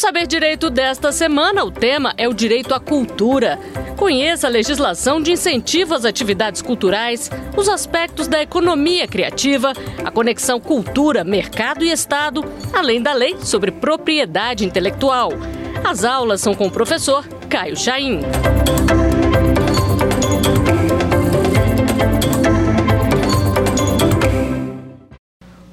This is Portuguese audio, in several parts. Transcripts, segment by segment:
Saber Direito desta semana, o tema é o direito à cultura. Conheça a legislação de incentivo às atividades culturais, os aspectos da economia criativa, a conexão cultura, mercado e Estado, além da lei sobre propriedade intelectual. As aulas são com o professor Caio Chaim.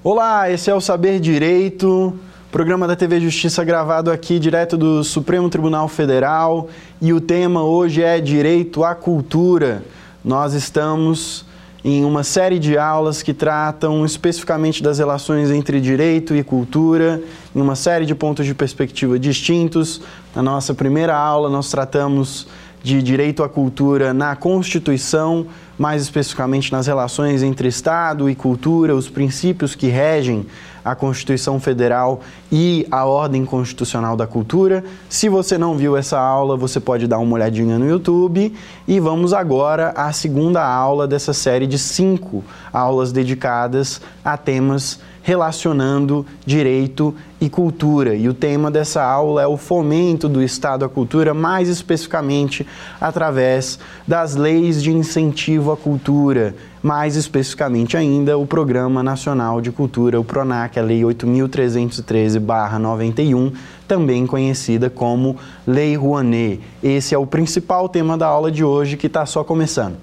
Olá, esse é o Saber Direito, programa da TV Justiça gravado aqui direto do Supremo Tribunal Federal e o tema hoje é Direito à Cultura. Nós estamos em uma série de aulas que tratam especificamente das relações entre direito e cultura, em uma série de pontos de perspectiva distintos. Na nossa primeira aula, nós tratamos de direito à cultura na Constituição, mais especificamente nas relações entre Estado e cultura, os princípios que regem a Constituição Federal e a Ordem Constitucional da Cultura. Se você não viu essa aula, você pode dar uma olhadinha no YouTube. E vamos agora à segunda aula dessa série de cinco aulas dedicadas a temas relacionando direito e cultura. E o tema dessa aula é o fomento do Estado à cultura, mais especificamente através das leis de incentivo à cultura, mais especificamente ainda o Programa Nacional de Cultura, o PRONAC, a Lei 8.313-91, também conhecida como Lei Rouanet. Esse é o principal tema da aula de hoje que está só começando.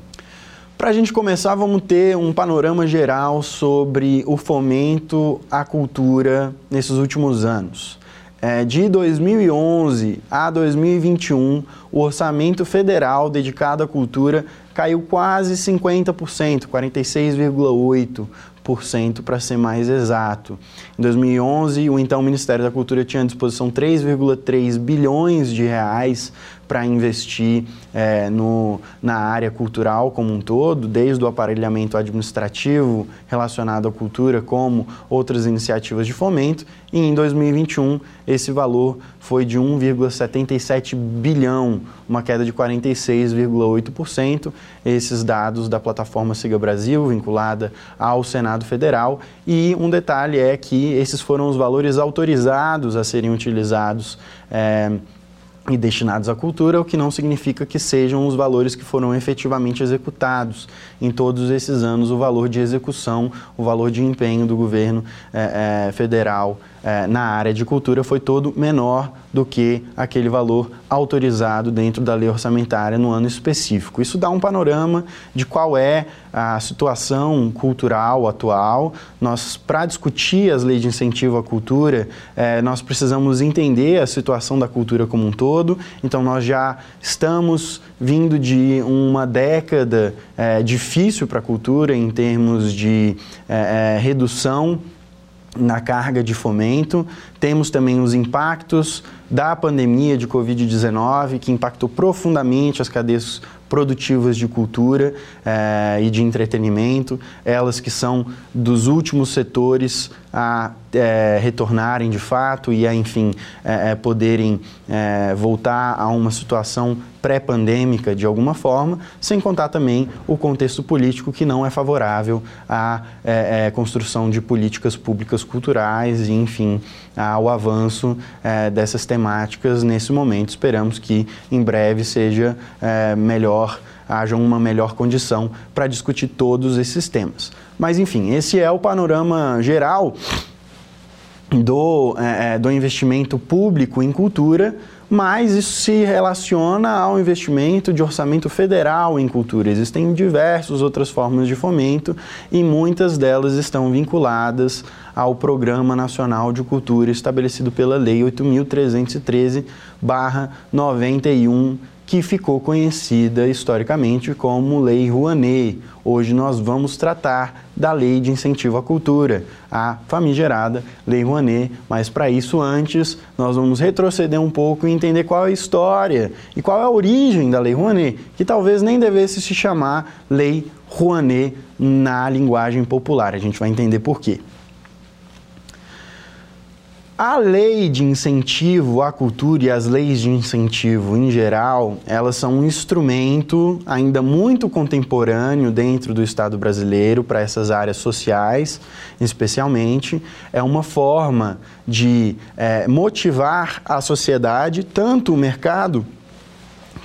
Para a gente começar, vamos ter um panorama geral sobre o fomento à cultura nesses últimos anos. É, de 2011 a 2021, o orçamento federal dedicado à cultura caiu quase 50%, 46,8% para ser mais exato. Em 2011, o então Ministério da Cultura tinha à disposição 3,3 bilhões de reais para investir é, no, na área cultural como um todo, desde o aparelhamento administrativo relacionado à cultura, como outras iniciativas de fomento, e em 2021 esse valor foi de 1,77 bilhão, uma queda de 46,8%. Esses dados da plataforma Siga Brasil, vinculada ao Senado Federal. E um detalhe é que esses foram os valores autorizados a serem utilizados. É, e destinados à cultura, o que não significa que sejam os valores que foram efetivamente executados. Em todos esses anos, o valor de execução, o valor de empenho do governo é, é, federal é, na área de cultura foi todo menor do que aquele valor autorizado dentro da lei orçamentária no ano específico. Isso dá um panorama de qual é a situação cultural atual. Nós, para discutir as leis de incentivo à cultura, é, nós precisamos entender a situação da cultura como um todo. Então, nós já estamos vindo de uma década é, difícil para a cultura em termos de redução na carga de fomento. Temos também os impactos da pandemia de Covid-19, que impactou profundamente as cadeias produtivas de cultura eh, e de entretenimento, elas que são dos últimos setores a é, retornarem de fato e a, enfim, é, poderem é, voltar a uma situação pré-pandêmica de alguma forma, sem contar também o contexto político que não é favorável à construção de políticas públicas culturais e, enfim, ao avanço dessas temáticas nesse momento. Esperamos que em breve seja melhor haja uma melhor condição para discutir todos esses temas. Mas, enfim, esse é o panorama geral do, é, é, do investimento público em cultura, mas isso se relaciona ao investimento de orçamento federal em cultura. Existem diversas outras formas de fomento e muitas delas estão vinculadas ao Programa Nacional de Cultura estabelecido pela Lei 8.313-91 que ficou conhecida historicamente como Lei Rouanet. Hoje nós vamos tratar da Lei de Incentivo à Cultura, a famigerada Lei Rouanet, mas para isso antes nós vamos retroceder um pouco e entender qual é a história e qual é a origem da Lei Rouanet, que talvez nem devesse se chamar Lei Rouanet na linguagem popular. A gente vai entender por quê. A lei de incentivo à cultura e as leis de incentivo em geral, elas são um instrumento ainda muito contemporâneo dentro do Estado brasileiro para essas áreas sociais, especialmente. É uma forma de é, motivar a sociedade, tanto o mercado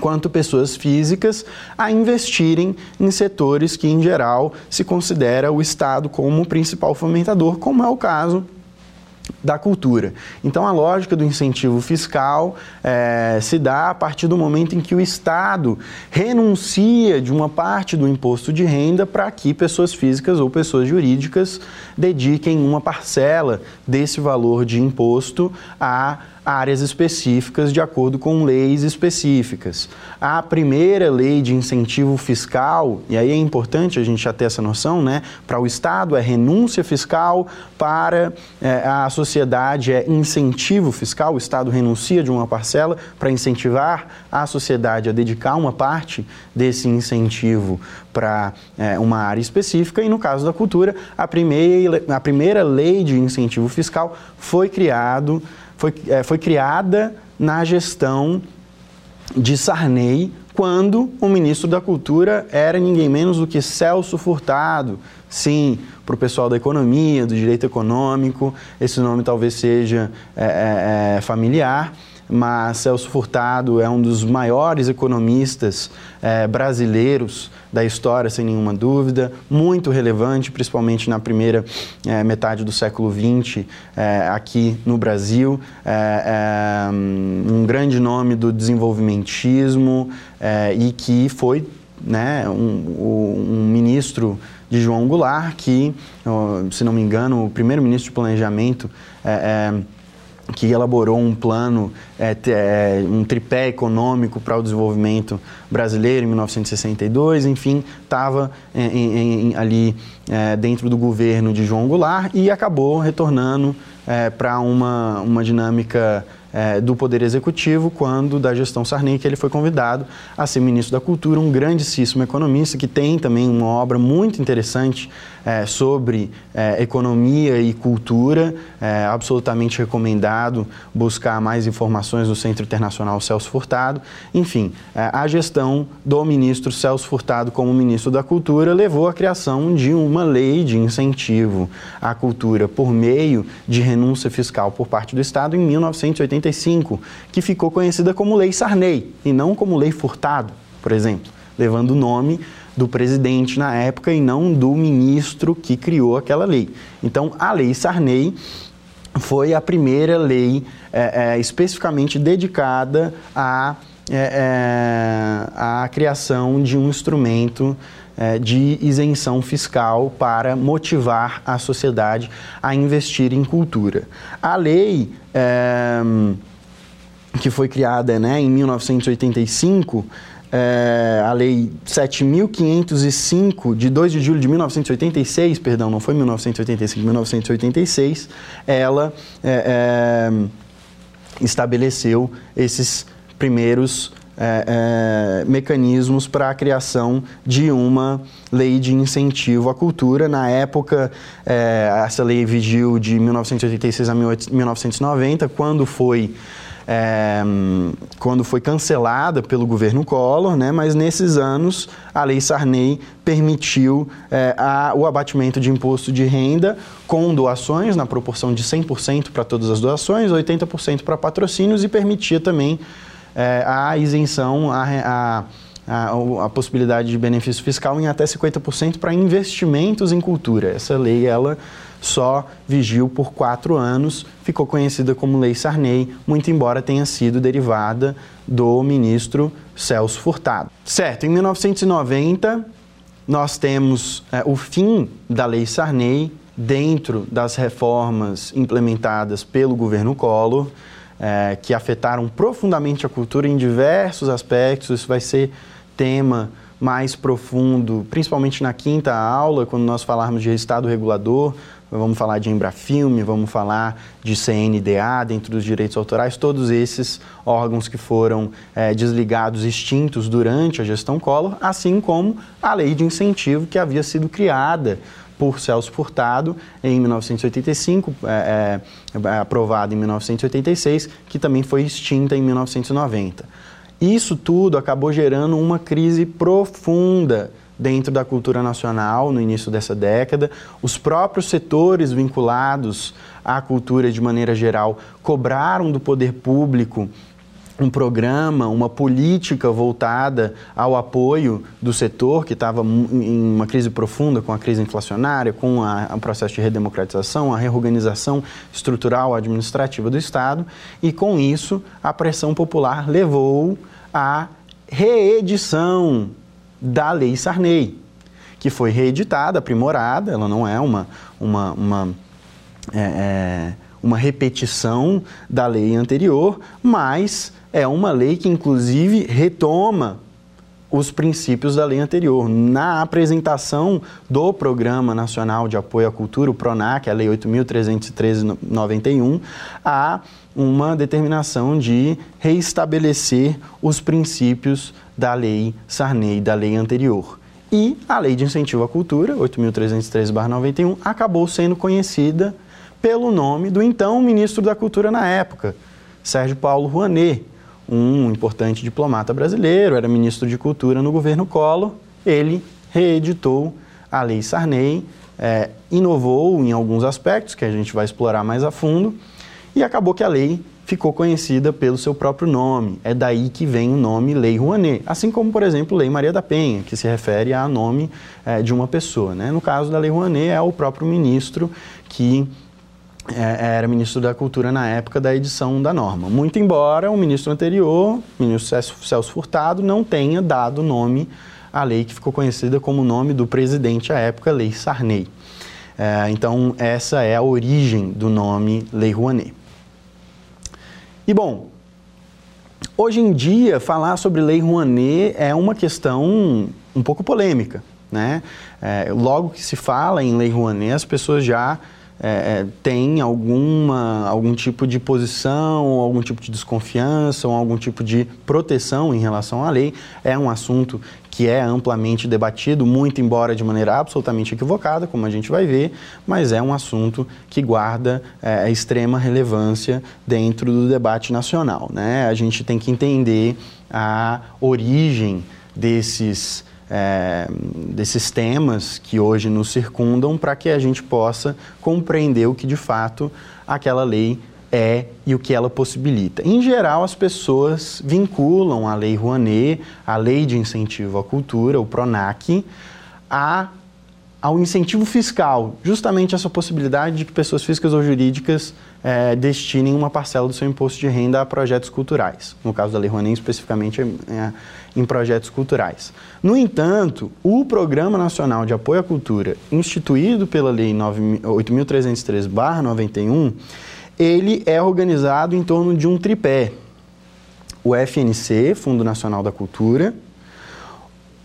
quanto pessoas físicas a investirem em setores que, em geral, se considera o Estado como o principal fomentador, como é o caso da cultura. Então, a lógica do incentivo fiscal é, se dá a partir do momento em que o Estado renuncia de uma parte do imposto de renda para que pessoas físicas ou pessoas jurídicas dediquem uma parcela desse valor de imposto a áreas específicas de acordo com leis específicas. A primeira lei de incentivo fiscal, e aí é importante a gente já ter essa noção, né? Para o Estado é renúncia fiscal, para é, a sociedade é incentivo fiscal, o Estado renuncia de uma parcela para incentivar a sociedade a dedicar uma parte desse incentivo para é, uma área específica, e no caso da cultura, a primeira, a primeira lei de incentivo fiscal foi criado foi, é, foi criada na gestão de Sarney, quando o ministro da Cultura era ninguém menos do que Celso Furtado. Sim, para o pessoal da economia, do direito econômico, esse nome talvez seja é, é, é familiar mas Celso Furtado é um dos maiores economistas é, brasileiros da história, sem nenhuma dúvida, muito relevante, principalmente na primeira é, metade do século XX é, aqui no Brasil, um grande nome do desenvolvimentismo e que foi né, um, um ministro de João Goulart, que, se não me engano, o primeiro ministro de planejamento é, é, que elaborou um plano, é, é, um tripé econômico para o desenvolvimento brasileiro em 1962, enfim, estava ali é, dentro do governo de João Goulart e acabou retornando para uma, uma dinâmica do Poder Executivo, quando da gestão Sarney, que ele foi convidado a ser ministro da Cultura, um grandíssimo economista que tem também uma obra muito interessante é, sobre é, economia e cultura, é, absolutamente recomendado buscar mais informações no Centro Internacional Celso Furtado. Enfim, é, a gestão do ministro Celso Furtado como ministro da Cultura levou à criação de uma lei de incentivo à cultura por meio de renúncia fiscal por parte do Estado em 1985, que ficou conhecida como Lei Sarney e não como Lei Furtado, por exemplo, levando o nome do presidente na época e não do ministro que criou aquela lei. Então, a Lei Sarney foi a primeira lei é, é, especificamente dedicada à, é, à é, criação de um instrumento é, de isenção fiscal para motivar a sociedade a investir em cultura. A lei é, que foi criada né, em 1985 é, a Lei 7.505, de 2 de julho de 1986, perdão, não foi 1985, 1986, ela é, é, estabeleceu esses primeiros é, é, mecanismos para a criação de uma lei de incentivo à cultura. Na época, é, essa lei vigiu de 1986 a 1990, quando foi é, quando foi cancelada pelo governo Collor, né, mas nesses anos a Lei Sarney permitiu é, a, o abatimento de imposto de renda com doações, na proporção de 100% para todas as doações, 80% para patrocínios e permitia também é, a isenção, a, a a, a, possibilidade de benefício fiscal em até 50% para investimentos em cultura. Essa lei, ela só vigiu por quatro anos, ficou conhecida como Lei Sarney, muito embora tenha sido derivada do ministro Celso Furtado. Certo, em 1990 nós temos é, o fim da Lei Sarney dentro das reformas implementadas pelo governo Collor, é, que afetaram profundamente a cultura em diversos aspectos. Isso vai ser tema mais profundo, principalmente na quinta aula, quando nós falarmos de Estado regulador, vamos falar de Embrafilme, vamos falar de CNDA dentro dos direitos autorais, todos esses órgãos que foram é, desligados, extintos durante a gestão Collor, assim como a lei de incentivo que havia sido criada por Celso Furtado em 1985, é, é, aprovada em 1986, que também foi extinta em 1990. Isso tudo acabou gerando uma crise profunda dentro da cultura nacional no início dessa década. Os próprios setores vinculados à cultura de maneira geral cobraram do poder público um programa, uma política voltada ao apoio do setor que estava em uma crise profunda com a crise inflacionária, com o processo de redemocratização, a reorganização estrutural administrativa do Estado, e com isso a pressão popular levou à reedição da Lei Sarney, que foi reeditada, aprimorada, ela não é uma, uma, uma é, é, uma repetição da lei anterior, mas é uma lei que, inclusive, retoma os princípios da lei anterior. Na apresentação do Programa Nacional de Apoio à Cultura, o PRONAC, a Lei 8.313-91, há uma determinação de reestabelecer os princípios da Lei Sarney, da lei anterior. E a Lei de Incentivo à Cultura, 8.313-91, acabou sendo conhecida pelo nome do então ministro da Cultura na época, Sérgio Paulo Rouanet, um importante diplomata brasileiro, era ministro de Cultura no governo Collor. Ele reeditou a Lei Sarney, é, inovou em alguns aspectos que a gente vai explorar mais a fundo e acabou que a lei ficou conhecida pelo seu próprio nome. É daí que vem o nome Lei Rouanet. Assim como, por exemplo, Lei Maria da Penha, que se refere a nome é, de uma pessoa. Né? No caso da Lei Rouanet, é o próprio ministro que é, era ministro da Cultura na época da edição da norma. Muito embora o ministro anterior, ministro Celso Furtado, não tenha dado nome à lei que ficou conhecida como nome do presidente à época, Lei Sarney. É, então, essa é a origem do nome Lei Rouanet. E bom, hoje em dia falar sobre Lei Rouanet é uma questão um pouco polêmica. Né? É, logo que se fala em Lei Rouanet, as pessoas já é, é, tem alguma, algum tipo de posição, algum tipo de desconfiança ou algum tipo de proteção em relação à lei. É um assunto que é amplamente debatido, muito embora de maneira absolutamente equivocada, como a gente vai ver, mas é um assunto que guarda é, extrema relevância dentro do debate nacional. Né? A gente tem que entender a origem desses é, desses temas que hoje nos circundam para que a gente possa compreender o que de fato aquela lei é e o que ela possibilita. Em geral, as pessoas vinculam a Lei Rouanet, a Lei de Incentivo à Cultura, o PRONAC, a ao incentivo fiscal, justamente essa possibilidade de que pessoas físicas ou jurídicas é, destinem uma parcela do seu imposto de renda a projetos culturais. No caso da Lei Rouanet, especificamente é, em projetos culturais. No entanto, o Programa Nacional de Apoio à Cultura, instituído pela Lei 8.303-91, ele é organizado em torno de um tripé. O FNC, Fundo Nacional da Cultura,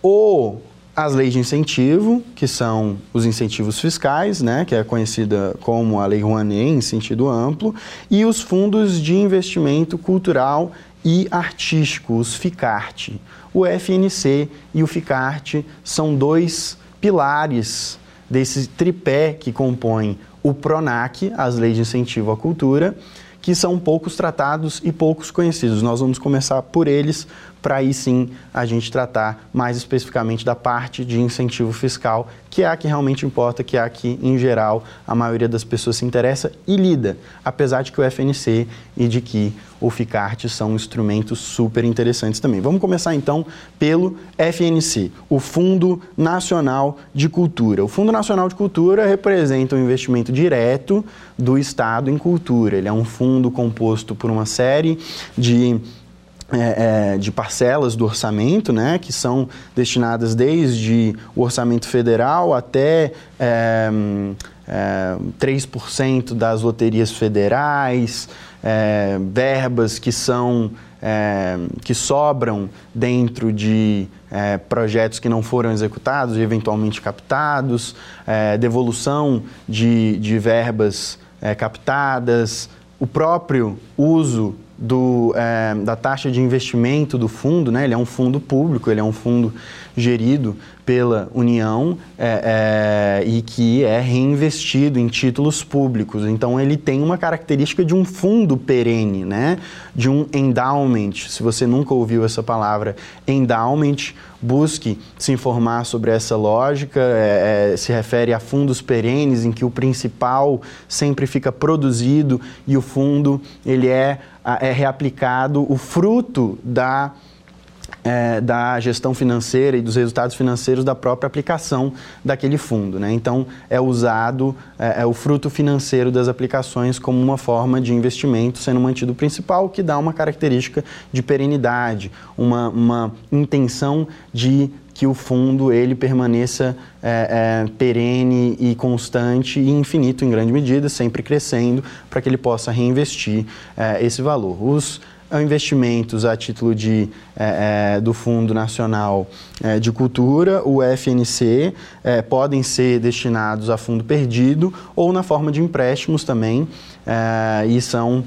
o as leis de incentivo, que são os incentivos fiscais, né, que é conhecida como a Lei Rouanet em sentido amplo, e os fundos de investimento cultural e artístico, os FICART. O FNC e o FICART são dois pilares desse tripé que compõe o PRONAC, as leis de incentivo à cultura, que são poucos tratados e poucos conhecidos. Nós vamos começar por eles para aí sim a gente tratar mais especificamente da parte de incentivo fiscal, que é a que realmente importa, que é a que, em geral, a maioria das pessoas se interessa e lida, apesar de que o FNC e de que o FICART são instrumentos super interessantes também. Vamos começar então pelo FNC, o Fundo Nacional de Cultura. O Fundo Nacional de Cultura representa um investimento direto do Estado em cultura. Ele é um fundo composto por uma série de é, é, de parcelas do orçamento, né, que são destinadas desde o orçamento federal até é, é, 3% das loterias federais, é, verbas que são é, que sobram dentro de é, projetos que não foram executados e eventualmente captados, é, devolução de, de verbas é, captadas, o próprio uso do, é, da taxa de investimento do fundo, né? ele é um fundo público, ele é um fundo gerido pela União é, é, e que é reinvestido em títulos públicos. Então ele tem uma característica de um fundo perene, né? de um endowment. Se você nunca ouviu essa palavra endowment, busque se informar sobre essa lógica. É, é se refere a fundos perenes em que o principal sempre fica produzido e o fundo ele é, é reaplicado o fruto da é, da gestão financeira e dos resultados financeiros da própria aplicação daquele fundo. Né? Então, é usado é, é, o fruto financeiro das aplicações como uma forma de investimento, sendo mantido o principal, que dá uma característica de perenidade, uma, uma intenção de que o fundo ele permaneça é, é, perene e constante e infinito em grande medida, sempre crescendo, para que ele possa reinvestir é, esse valor. Os investimentos a título de, é, é, do Fundo Nacional é, de Cultura, o FNC, é, podem ser destinados a fundo perdido ou na forma de empréstimos também, é, e são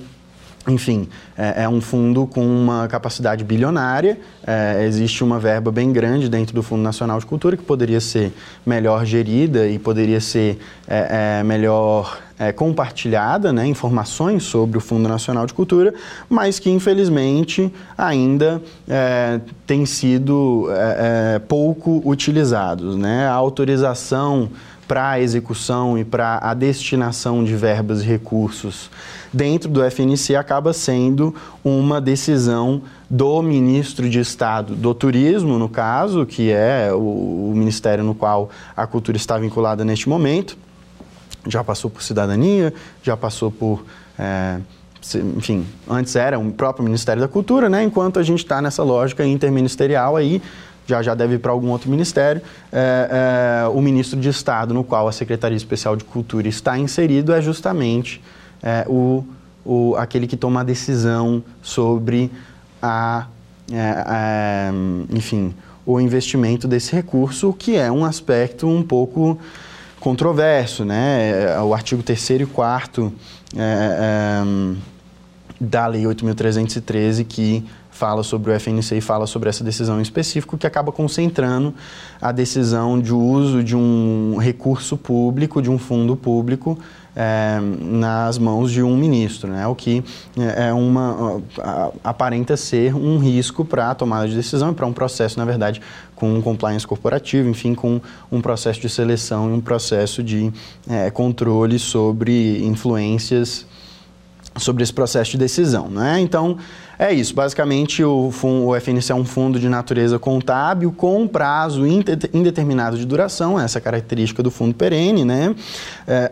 enfim, é, é, um fundo com uma capacidade bilionária, é, existe uma verba bem grande dentro do Fundo Nacional de Cultura que poderia ser melhor gerida e poderia ser é, é melhor é, compartilhada, né, informações sobre o Fundo Nacional de Cultura, mas que infelizmente ainda é, têm sido pouco utilizados. Né? A autorização para a execução e para a destinação de verbas e recursos dentro do FNC acaba sendo uma decisão do ministro de Estado do Turismo, no caso, que é o, o ministério no qual a cultura está vinculada neste momento. Já passou por cidadania, já passou por. É, enfim, antes era o próprio Ministério da Cultura, né? enquanto a gente está nessa lógica interministerial aí, já já deve ir para algum outro ministério. É, é, o ministro de Estado, no qual a Secretaria Especial de Cultura está inserido, é justamente é, o, o, aquele que toma a decisão sobre a, é, é, enfim, o investimento desse recurso, que é um aspecto um pouco controverso, né? É, o artigo 3 e 4 é, da Lei 8.313 que fala sobre o FNC e fala sobre essa decisão em específico, que acaba concentrando a decisão de uso de um recurso público, de um fundo público, é, nas mãos de um ministro, né? o que é, é uma, aparenta ser um risco para a tomada de decisão e para um processo, na verdade, com um compliance corporativo, enfim, com um processo de seleção e um processo de é, controle sobre influências sobre esse processo de decisão. Né? Então, é isso. Basicamente, o, o FNC é um fundo de natureza contábil com prazo indeterminado de duração, essa é a característica do fundo perene, né? É,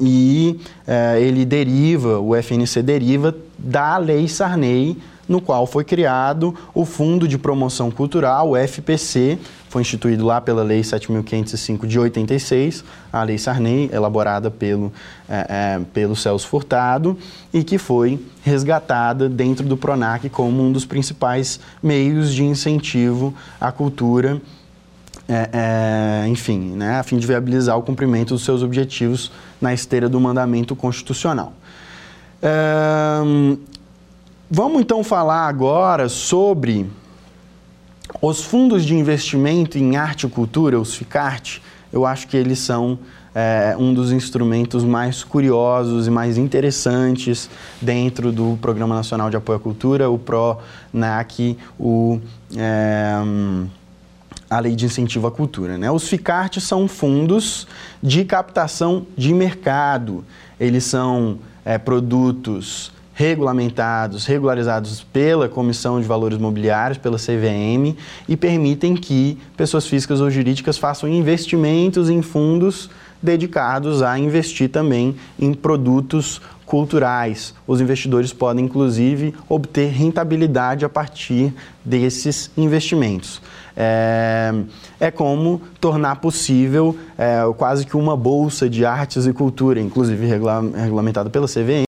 e é, ele deriva, o FNC deriva da Lei Sarney, no qual foi criado o Fundo de Promoção Cultural, o FPC, foi instituído lá pela Lei 7.505 de 86, a Lei Sarney, elaborada pelo, é, é, pelo Celso Furtado, e que foi resgatada dentro do PRONAC como um dos principais meios de incentivo à cultura, é, é enfim, né, a fim de viabilizar o cumprimento dos seus objetivos na esteira do mandamento constitucional. Vamos então falar agora sobre os fundos de investimento em arte e cultura, os FICART. Eu acho que eles são é, um dos instrumentos mais curiosos e mais interessantes dentro do Programa Nacional de Apoio à Cultura, o PRONAC, o, é, a Lei de Incentivo à Cultura. Né? Os FICART são fundos de captação de mercado. Eles são é, produtos regulamentados, regularizados pela Comissão de Valores Mobiliários, pela CVM, e permitem que pessoas físicas ou jurídicas façam investimentos em fundos dedicados a investir também em produtos culturais. Os investidores podem, inclusive, obter rentabilidade a partir desses investimentos. É, é como tornar possível é, quase que uma bolsa de artes e cultura, inclusive regula, regulamentada pela CVM,